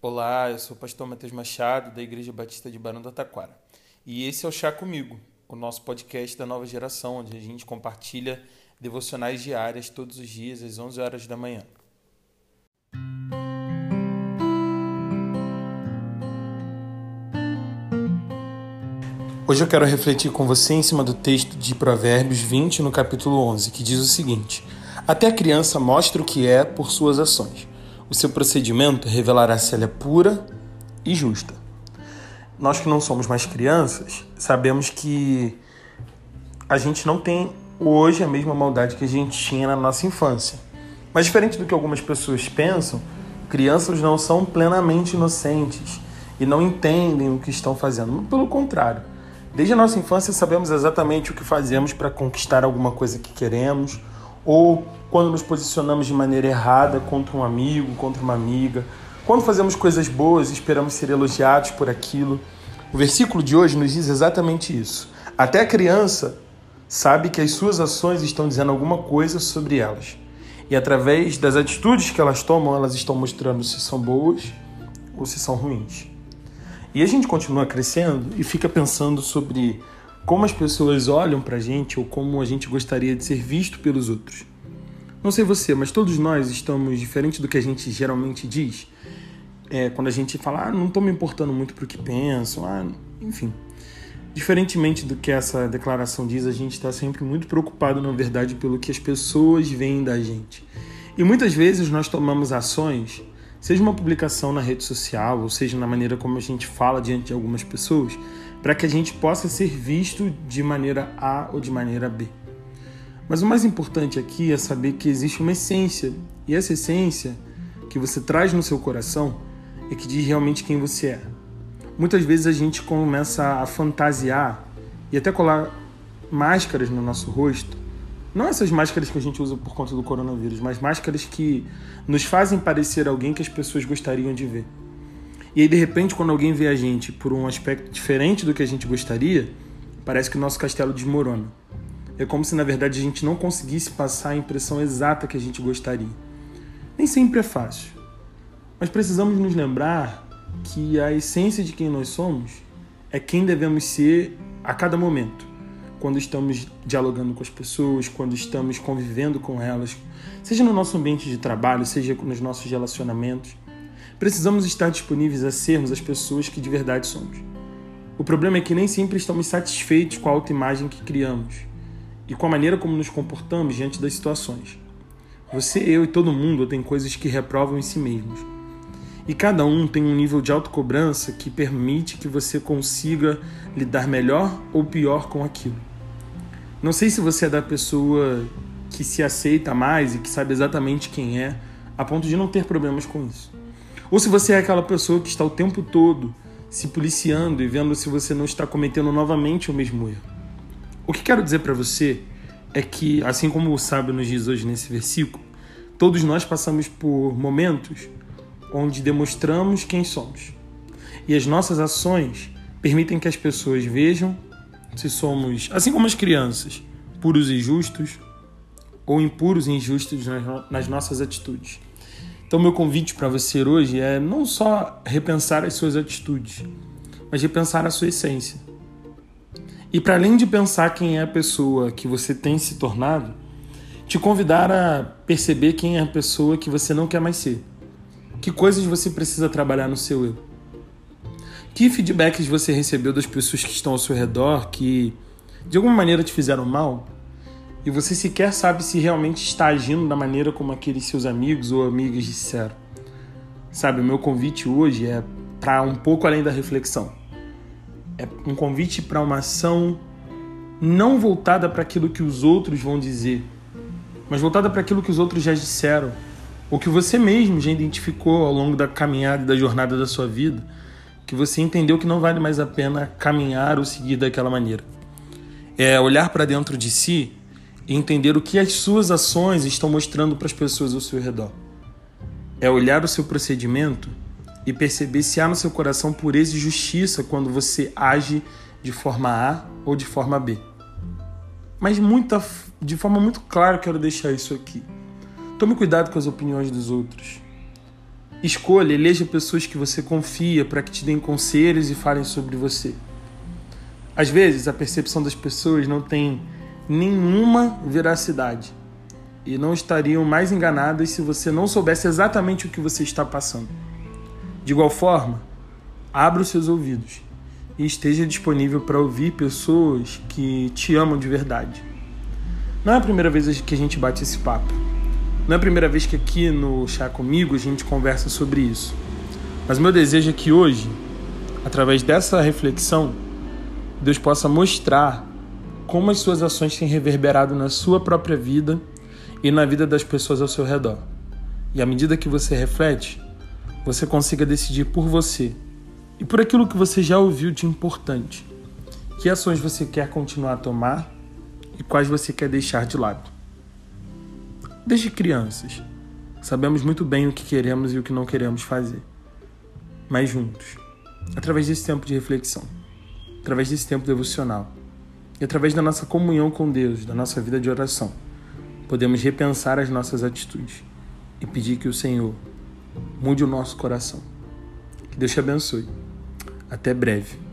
Olá, eu sou o pastor Matheus Machado, da Igreja Batista de Barão do Taquara. E esse é o Chá Comigo, o nosso podcast da nova geração, onde a gente compartilha devocionais diárias todos os dias, às 11 horas da manhã. Hoje eu quero refletir com você em cima do texto de Provérbios 20, no capítulo 11, que diz o seguinte: Até a criança mostra o que é por suas ações. O seu procedimento revelará se ela é pura e justa. Nós que não somos mais crianças, sabemos que a gente não tem hoje a mesma maldade que a gente tinha na nossa infância. Mas diferente do que algumas pessoas pensam, crianças não são plenamente inocentes e não entendem o que estão fazendo. Pelo contrário, Desde a nossa infância sabemos exatamente o que fazemos para conquistar alguma coisa que queremos, ou quando nos posicionamos de maneira errada contra um amigo, contra uma amiga, quando fazemos coisas boas e esperamos ser elogiados por aquilo. O versículo de hoje nos diz exatamente isso. Até a criança sabe que as suas ações estão dizendo alguma coisa sobre elas. E através das atitudes que elas tomam, elas estão mostrando se são boas ou se são ruins. E a gente continua crescendo e fica pensando sobre como as pessoas olham pra gente ou como a gente gostaria de ser visto pelos outros. Não sei você, mas todos nós estamos diferente do que a gente geralmente diz. É, quando a gente fala, ah, não estou me importando muito pro que pensam, ah, enfim. Diferentemente do que essa declaração diz, a gente está sempre muito preocupado, na verdade, pelo que as pessoas veem da gente. E muitas vezes nós tomamos ações seja uma publicação na rede social, ou seja na maneira como a gente fala diante de algumas pessoas, para que a gente possa ser visto de maneira A ou de maneira B. Mas o mais importante aqui é saber que existe uma essência, e essa essência que você traz no seu coração é que diz realmente quem você é. Muitas vezes a gente começa a fantasiar e até colar máscaras no nosso rosto não essas máscaras que a gente usa por conta do coronavírus, mas máscaras que nos fazem parecer alguém que as pessoas gostariam de ver. E aí, de repente, quando alguém vê a gente por um aspecto diferente do que a gente gostaria, parece que o nosso castelo desmorona. É como se, na verdade, a gente não conseguisse passar a impressão exata que a gente gostaria. Nem sempre é fácil. Mas precisamos nos lembrar que a essência de quem nós somos é quem devemos ser a cada momento quando estamos dialogando com as pessoas, quando estamos convivendo com elas, seja no nosso ambiente de trabalho, seja nos nossos relacionamentos. Precisamos estar disponíveis a sermos as pessoas que de verdade somos. O problema é que nem sempre estamos satisfeitos com a autoimagem que criamos e com a maneira como nos comportamos diante das situações. Você, eu e todo mundo tem coisas que reprovam em si mesmos. E cada um tem um nível de autocobrança que permite que você consiga lidar melhor ou pior com aquilo. Não sei se você é da pessoa que se aceita mais e que sabe exatamente quem é, a ponto de não ter problemas com isso. Ou se você é aquela pessoa que está o tempo todo se policiando e vendo se você não está cometendo novamente o mesmo erro. O que quero dizer para você é que, assim como o sábio nos diz hoje nesse versículo, todos nós passamos por momentos onde demonstramos quem somos. E as nossas ações permitem que as pessoas vejam se somos, assim como as crianças, puros e justos ou impuros e injustos nas nossas atitudes. Então, meu convite para você hoje é não só repensar as suas atitudes, mas repensar a sua essência. E para além de pensar quem é a pessoa que você tem se tornado, te convidar a perceber quem é a pessoa que você não quer mais ser. Que coisas você precisa trabalhar no seu eu. Que feedbacks você recebeu das pessoas que estão ao seu redor que de alguma maneira te fizeram mal? E você sequer sabe se realmente está agindo da maneira como aqueles seus amigos ou amigas disseram. Sabe, o meu convite hoje é para um pouco além da reflexão. É um convite para uma ação não voltada para aquilo que os outros vão dizer, mas voltada para aquilo que os outros já disseram, ou que você mesmo já identificou ao longo da caminhada e da jornada da sua vida que você entendeu que não vale mais a pena caminhar ou seguir daquela maneira. É olhar para dentro de si e entender o que as suas ações estão mostrando para as pessoas ao seu redor. É olhar o seu procedimento e perceber se há no seu coração pureza e justiça quando você age de forma A ou de forma B. Mas muita, de forma muito clara, quero deixar isso aqui. Tome cuidado com as opiniões dos outros. Escolha, eleja pessoas que você confia para que te deem conselhos e falem sobre você. Às vezes, a percepção das pessoas não tem nenhuma veracidade e não estariam mais enganadas se você não soubesse exatamente o que você está passando. De igual forma, abra os seus ouvidos e esteja disponível para ouvir pessoas que te amam de verdade. Não é a primeira vez que a gente bate esse papo. Não é a primeira vez que aqui no Chá Comigo a gente conversa sobre isso. Mas meu desejo é que hoje, através dessa reflexão, Deus possa mostrar como as suas ações têm reverberado na sua própria vida e na vida das pessoas ao seu redor. E à medida que você reflete, você consiga decidir por você e por aquilo que você já ouviu de importante. Que ações você quer continuar a tomar e quais você quer deixar de lado. Desde crianças, sabemos muito bem o que queremos e o que não queremos fazer. Mas juntos, através desse tempo de reflexão, através desse tempo devocional e através da nossa comunhão com Deus, da nossa vida de oração, podemos repensar as nossas atitudes e pedir que o Senhor mude o nosso coração. Que Deus te abençoe. Até breve.